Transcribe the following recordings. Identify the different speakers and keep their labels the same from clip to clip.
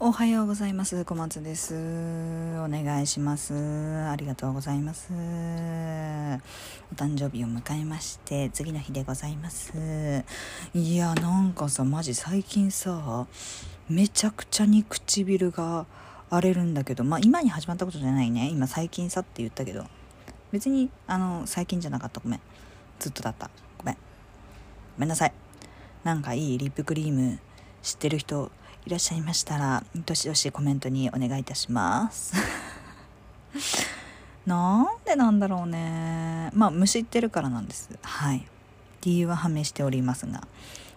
Speaker 1: おはようございます。小松です。お願いします。ありがとうございます。お誕生日を迎えまして次の日でございます。いやなんかさマジ最近さめちゃくちゃに唇が荒れるんだけどまあ今に始まったことじゃないね。今最近さって言ったけど別にあの最近じゃなかった。ごめん。ずっとだった。ごめん。ごめんなさい。なんかいいリップクリーム知ってる人いらっしゃいましたらどしどしコメントにお願いいたします。なんでなんだろうね。まあ虫ってるからなんです。はい。理由は判明しておりますが。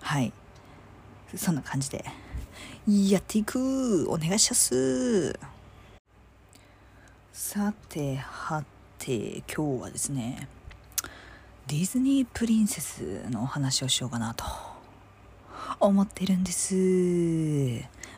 Speaker 1: はい。そんな感じで。やっていく。お願いします。さてはて今日はですねディズニープリンセスのお話をしようかなと。思ってるんです。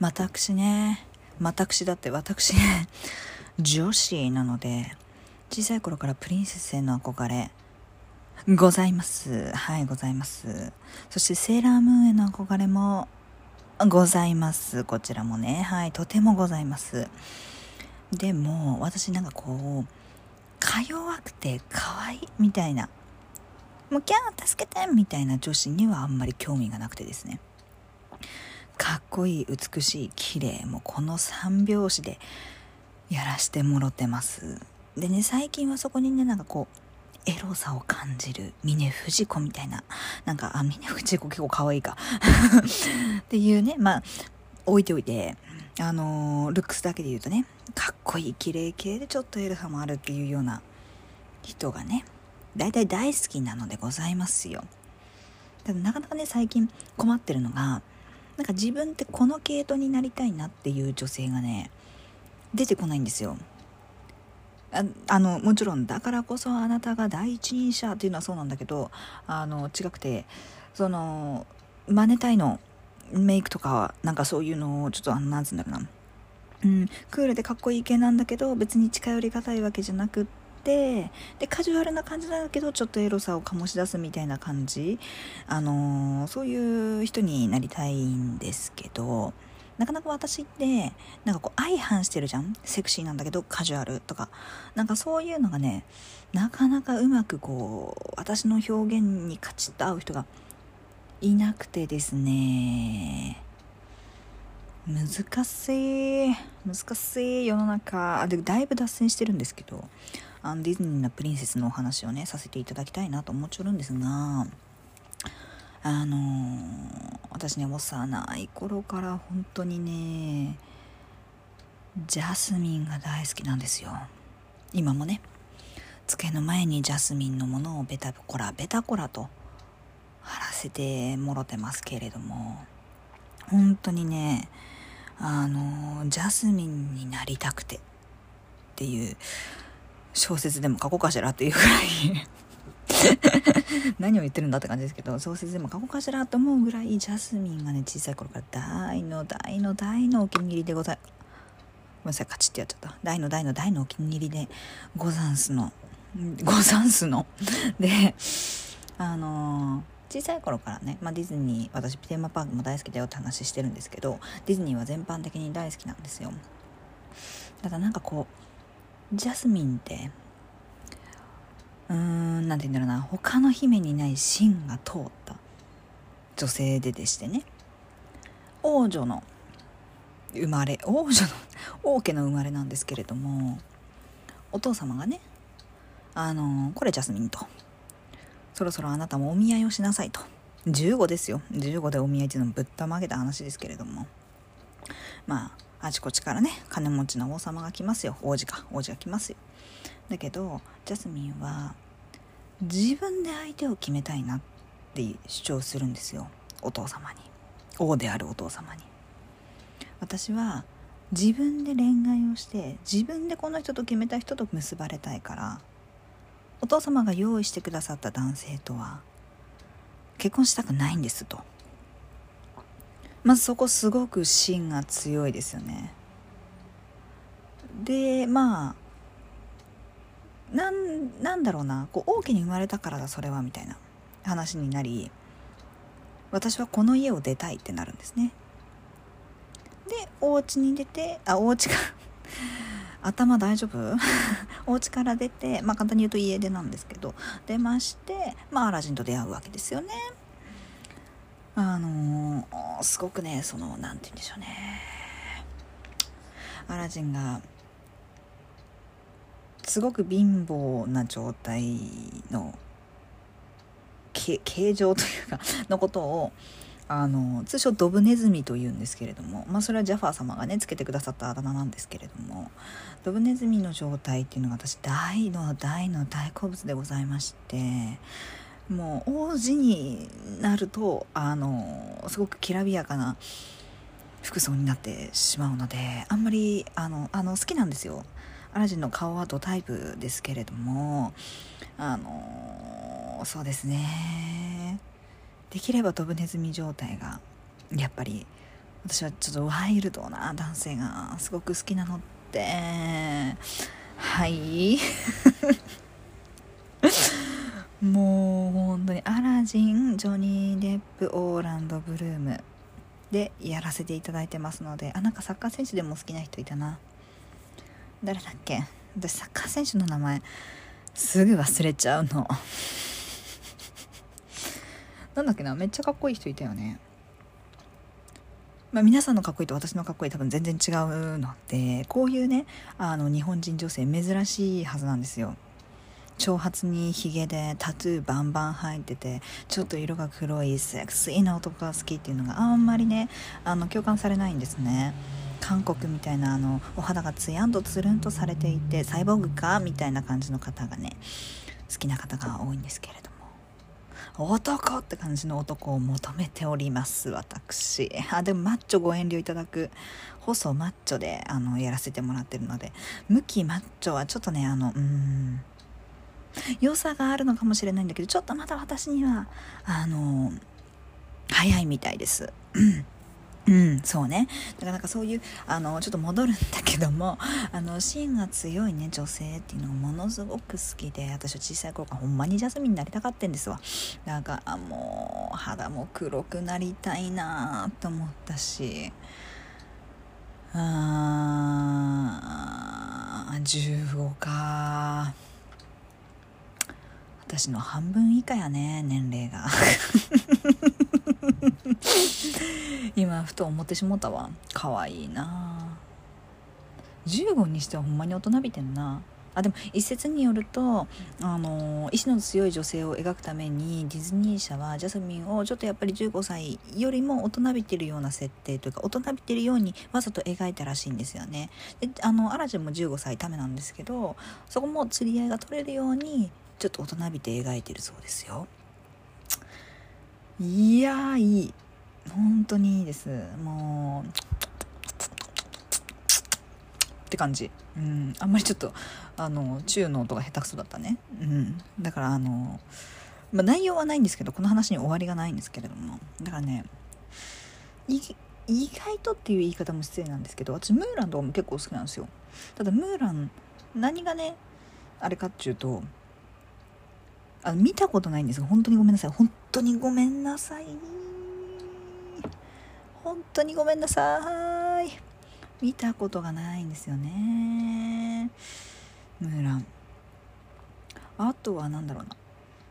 Speaker 1: 私ね、私だって私ね、女子なので、小さい頃からプリンセスへの憧れ、ございます。はい、ございます。そしてセーラームーンへの憧れもございます。こちらもね、はい、とてもございます。でも、私なんかこう、か弱くて可愛いみたいなもうキャー助けてみたいな女子にはあんまり興味がなくてですね。かっこいい美しい綺麗もうこの3拍子でやらしてもろてます。でね最近はそこにねなんかこうエロさを感じる峰不二子みたいななんかあ峰不二子結構可愛いか。っていうねまあ置いておいてあのー、ルックスだけで言うとねかっこいい綺麗系でちょっとエロさもあるっていうような人がね大体大好きなのでございますよ。ただなかなかね最近困ってるのがなんか自分ってこの系統になりたいなっていう女性がね出てこないんですよ。ああのもちろんだからこそあなたが第一人者っていうのはそうなんだけどあの違くてその真似たいのメイクとかなんかそういうのをちょっとあのなんつうんだろうな。うんクールでかっこいい系なんだけど別に近寄りがたいわけじゃなくっててでカジュアルな感じなんだけどちょっとエロさを醸し出すみたいな感じ。あのー、そういう人になりたいんですけどなかなか私ってなんかこう相反してるじゃん？セクシーなんだけどカジュアルとか。なんかそういうのがねなかなかうまくこう私の表現にカチッと合う人がいなくてですね。難しい。難しい世の中。でだいぶ脱線してるんですけど。あのディズニーのプリンセスのお話をねさせていただきたいなと思っちゃうんですがあのー、私ね幼い頃から本当にねジャスミンが大好きなんですよ。今もね机の前にジャスミンのものをベタコラベタコラと貼らせてもろてますけれども本当にねあのジャスミンになりたくてっていう小説でも書こうかしらっていうぐらい。何を言ってるんだって感じですけど小説でも書こうかしらと思うぐらいジャスミンがね小さい頃から大の大の大のお気に入りでございごめんなさいカチッてやっちゃった。大の大の大のお気に入りでござんすの。ござんすの。であのー、小さい頃からね、まあ、ディズニー私テーマパークも大好きだよって話してるんですけどディズニーは全般的に大好きなんですよ。ただなんかこうジャスミンってうーん何て言うんだろうな。他の姫にない芯が通った。女性ででしてね。王女の生まれ王女の王家の生まれなんですけれどもお父様がねあのこれジャスミンと。そろそろあなたもお見合いをしなさいと。15ですよ。15でお見合いっていうのもぶったまげた話ですけれども。まああちこちからね金持ちの王様が来ますよ。王子か。王子が来ますよ。だけどジャスミンは自分で相手を決めたいなって主張するんですよ。お父様に。王であるお父様に。私は自分で恋愛をして自分でこの人と決めた人と結ばれたいからお父様が用意してくださった男性とは結婚したくないんですと。まずそこすごく芯が強いですよね。でまあなんなんだろうな。こう王家に生まれたからだそれはみたいな話になり私はこの家を出たいってなるんですね。でお家に出てあお家か。頭大丈夫？お家から出てまあ簡単に言うと家出なんですけど出ましてまあアラジンと出会うわけですよね。あのー、すごくねその何て言うんでしょうね。アラジンがすごく貧乏な状態の形状というか のことをあの通称ドブネズミというんですけれども、まあ、それはジャファー様がねつけてくださったあだ名なんですけれどもドブネズミの状態っていうのが私大の大の大好物でございましてもう王子になるとあのすごくきらびやかな服装になってしまうのであんまりあのあの好きなんですよ。アラジンの顔はドタイプですけれどもあのそうですね。できればドブネズミ状態がやっぱり私はちょっとワイルドな男性がすごく好きなのってはい。もう本当にアラジンジョニー・デップオーランド・ブルームでやらせていただいてますので。あなんかサッカー選手でも好きな人いたな。誰だっけ？私サッカー選手の名前。すぐ忘れちゃうの。なんだっけな？めっちゃかっこいい人いたよね。まあ、皆さんのかっこいいと私のかっこいい多分全然違うのでこういうねあの日本人女性珍しいはずなんですよ。長髪にヒゲでタトゥーバンバン入っててちょっと色が黒いセクシーな男が好きっていうのがあんまりねあの共感されないんですね。韓国みたいなあのお肌がツヤンとつるんとされていてサイボーグかみたいな感じの方がね好きな方が多いんですけれども。男って感じの男を求めております私。あでもマッチョご遠慮いただく。細マッチョであのやらせてもらってるので。向きマッチョはちょっとねあのうん。良さがあるのかもしれないんだけどちょっとまだ私にはあの早いみたいですうん、そうね。だからなんかそういう、あの、ちょっと戻るんだけども、あの、芯が強いね、女性っていうのがものすごく好きで、私は小さい頃からほんまにジャスミンになりたかったんですわ。だからもう、肌も黒くなりたいなと思ったし、あー、15か私の半分以下やね年齢が。今ふと思ってしもたわ。可愛いな。15にしてはほんまに大人びてんな。あでも一説によるとあの意志の強い女性を描くためにディズニー社はジャスミンをちょっとやっぱり15歳よりも大人びてるような設定というか大人びてるようにわざと描いたらしいんですよね。であのアラジンも15歳ためなんですけどそこも釣り合いが取れるようにちょっと大人びて描いてるそうですよ。いやいい。本当にいいです。もうって感じ、うん、あんまりちょっとあの中の音が下手くそだったね、うん、だからあの、まあ、内容はないんですけどこの話に終わりがないんですけれども。だからね意外とっていう言い方も失礼なんですけど私ムーランとかも結構好きなんですよ。ただムーラン何がねあれかっていうとあ見たことないんですが本当にごめんなさい。本当にごめんなさい。本当にごめんなさい。見たことがないんですよね。ムーラン。あとは何だろうな。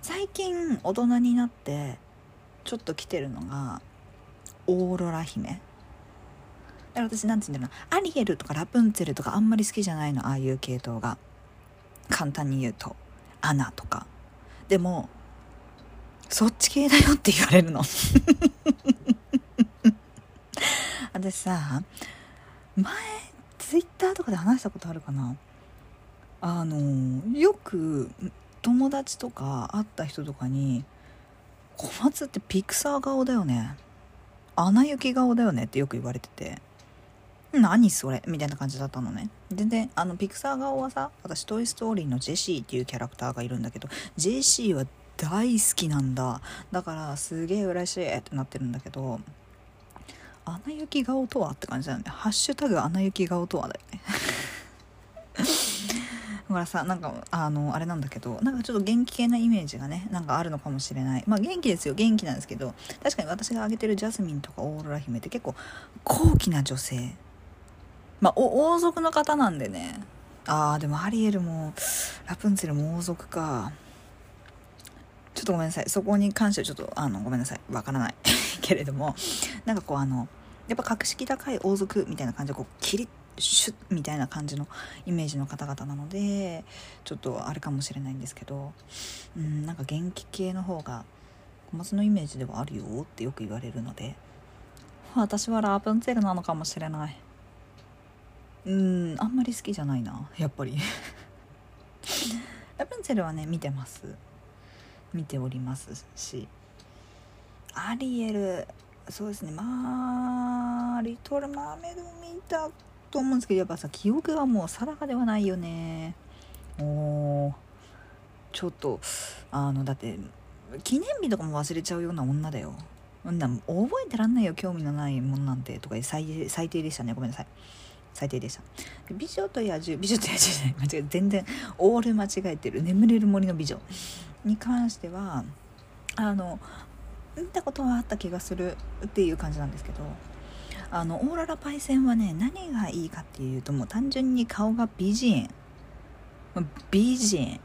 Speaker 1: 最近大人になってちょっと来てるのがオーロラ姫。だから私なんて言うんだろうな。アリエルとかラプンツェルとかあんまり好きじゃないの。ああいう系統が。簡単に言うと。アナとか。でもそっち系だよって言われるの。私さ前ツイッターとかで話したことあるかな？あのよく友達とか会った人とかに「小松ってピクサー顔だよね」「アナ雪顔だよね」ってよく言われてて「何それ?」みたいな感じだったのね。全然あのピクサー顔はさ私「トイ・ストーリー」のジェシーっていうキャラクターがいるんだけどジェシーは大好きなんだ。だからすげえ嬉しいってなってるんだけど「アナ雪顔とは?」って感じだよね「ハッシュタグアナ雪顔とは」だよね。だからさなんかあのあれなんだけどなんかちょっと元気系なイメージがねなんかあるのかもしれない。まあ元気ですよ。元気なんですけど確かに私が挙げてるジャスミンとかオーロラ姫って結構高貴な女性。まあ王族の方なんでね。ああでもアリエルもラプンツェルも王族か。ちょっとごめんなさい。そこに関してはちょっとあのごめんなさい。わからない。けれどもなんかこうあのやっぱ格式高い王族みたいな感じでこうキリッシュッみたいな感じのイメージの方々なのでちょっとあれかもしれないんですけどうんなんか元気系の方が小松のイメージではあるよってよく言われるので私はラプンツェルなのかもしれない。うんあんまり好きじゃないなやっぱり。ラプンツェルはね見てます。見ておりますし。アリエルそうですね。まあリトル・マーメイド見たと思うんですけどやっぱさ記憶がもう定かではないよね。おちょっとあのだって記念日とかも忘れちゃうような女だよ。んな覚えてらんないよ興味のないもんなんてとか最最低でしたね。ごめんなさい。最低でした。美女と野獣 美女と野獣じゃない間違え全然オール間違えてる。眠れる森の美女に関してはあの見たことはあった気がするっていう感じなんですけどあのオーララパイセンはね何がいいかっていうともう単純に顔が美人。美人。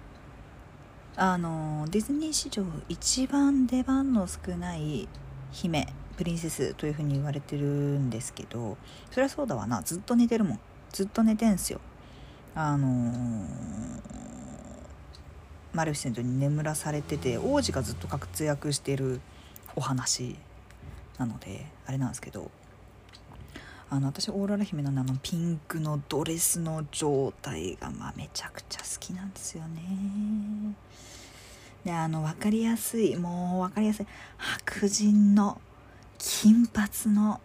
Speaker 1: あのディズニー史上一番出番の少ない姫。プリンセスというふうに言われてるんですけどそりゃそうだわな。ずっと寝てるもん。ずっと寝てんすよ。あのー、マルフィセントに眠らされてて王子がずっと活躍してるお話なのであれなんですけどあの私オーロラ姫のあのピンクのドレスの状態がまあめちゃくちゃ好きなんですよね。であの分かりやすいもう分かりやすい。白人の金髪の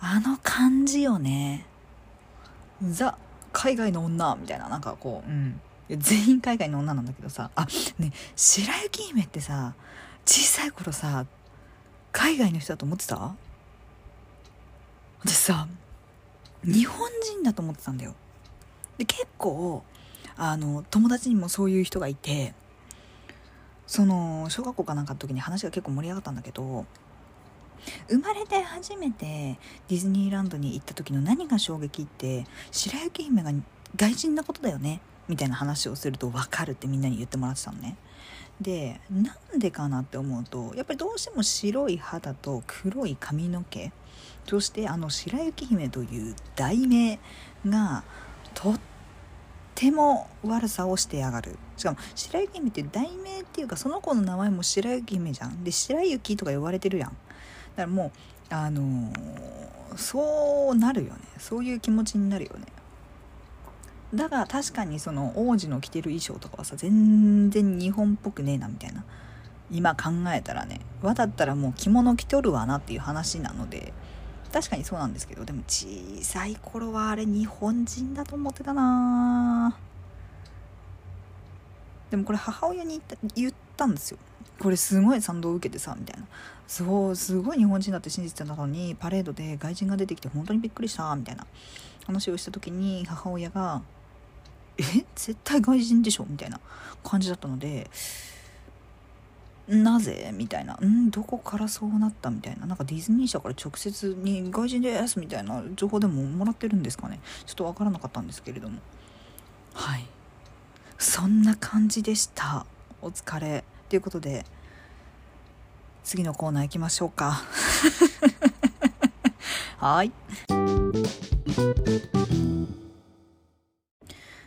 Speaker 1: あの感じよね。ザ海外の女みたいな。なんかこううん。全員海外の女なんだけどさ。あね白雪姫ってさ小さい頃さ海外の人だと思ってた？私さ日本人だと思ってたんだよ。で結構あの友達にもそういう人がいてその小学校かなんかの時に話が結構盛り上がったんだけど生まれて初めてディズニーランドに行った時の何が衝撃って白雪姫が外人なことだよねみたいな話をすると分かるってみんなに言ってもらってたのね。でなんでかなって思うとやっぱりどうしても白い肌と黒い髪の毛そしてあの白雪姫という題名がとっても悪さをしてやがる。しかも白雪姫って題名っていうかその子の名前も白雪姫じゃん。で白雪とか呼ばれてるやん。だからもうあのー、そうなるよね。そういう気持ちになるよね。だが確かにその王子の着てる衣装とかはさ全然日本っぽくねえなみたいな。今考えたらね。和だったらもう着物着とるわなっていう話なので。確かにそうなんですけど。でも小さい頃はあれ日本人だと思ってたな。でもこれ母親に言ったんですよ。これすごい賛同を受けてさみたいなそうすごい日本人だって信じてたのにパレードで外人が出てきて本当にびっくりしたみたいな話をした時に母親が「え？絶対外人でしょ?」みたいな感じだったのでなぜ？みたいな。ん？どこからそうなった？みたいな。なんかディズニー社から直接に外人ですみたいな情報でももらってるんですかね。ちょっとわからなかったんですけれども。はい。そんな感じでした。お疲れ。ということで、次のコーナー行きましょうか。はい。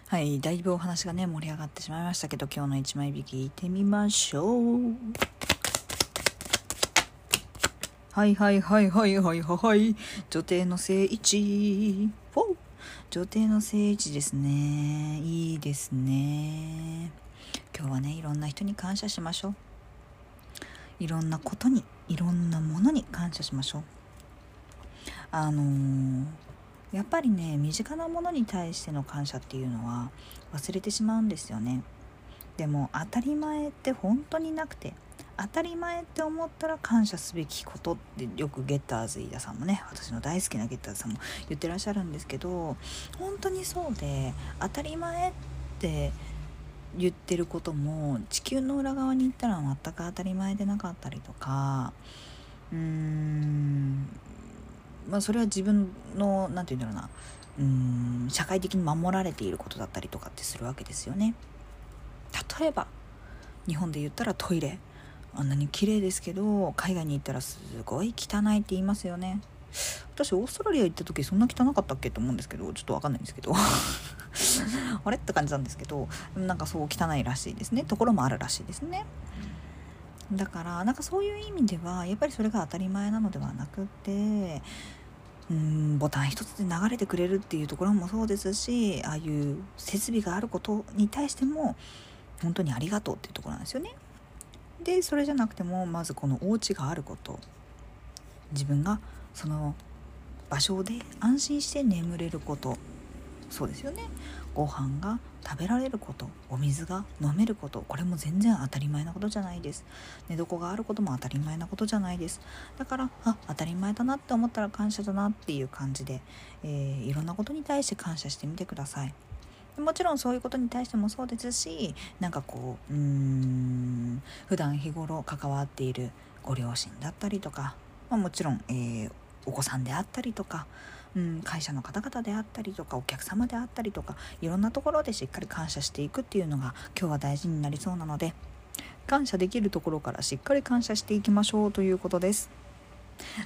Speaker 1: はい、だいぶお話がね、盛り上がってしまいましたけど、今日の一枚引きいてみましょう。はいはいはいはいはいはい女帝の聖一。女帝の聖一ですね。いいですね。今日はね、いろんな人に感謝しましょう。いろんなことに、いろんなものに感謝しましょう。あのーやっぱりね身近なものに対しての感謝っていうのは忘れてしまうんですよねでも当たり前って本当になくて当たり前って思ったら感謝すべきことってよくゲッターズ飯田さんもね私の大好きなゲッターズさんも言ってらっしゃるんですけど本当にそうで当たり前って言ってることも地球の裏側に行ったら全く当たり前でなかったりとかうーんまあ、それは自分の何て言うんだろうなうーん社会的に守られていることだったりとかってするわけですよね。例えば日本で言ったらトイレあんなに綺麗ですけど海外に行ったらすごい汚いって言いますよね私オーストラリア行った時そんな汚かったっけと思うんですけどちょっと分かんないんですけど。あれ？って感じなんですけどなんかそう汚いらしいですね。ところもあるらしいですね。だからなんかそういう意味ではやっぱりそれが当たり前なのではなくてうんボタン一つで流れてくれるっていうところもそうですしああいう設備があることに対しても本当にありがとうっていうところなんですよね。でそれじゃなくてもまずこのお家があること。自分がその場所で安心して眠れること。そうですよね。ご飯が食べられること。お水が飲めること。これも全然当たり前なことじゃないです。寝床があることも当たり前なことじゃないです。だからあ当たり前だなって思ったら感謝だなっていう感じで、えー、いろんなことに対して感謝してみてください。もちろんそういうことに対してもそうですしなんかこううーん普段日頃関わっているご両親だったりとか、まあ、もちろん、えー、お子さんであったりとか、うん、会社の方々であったりとかお客様であったりとかいろんなところでしっかり感謝していくっていうのが今日は大事になりそうなので感謝できるところからしっかり感謝していきましょうということです。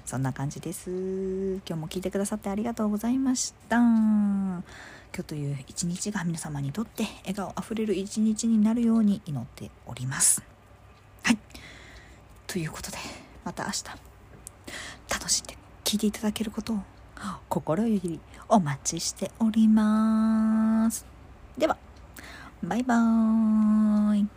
Speaker 1: そんな感じです。今日も聞いてくださってありがとうございました。今日という一日が皆様にとって笑顔あふれる一日になるように祈っております。はい。ということで、また明日、楽しんで聞いていただけることを心よりお待ちしております。では、バイバーイ。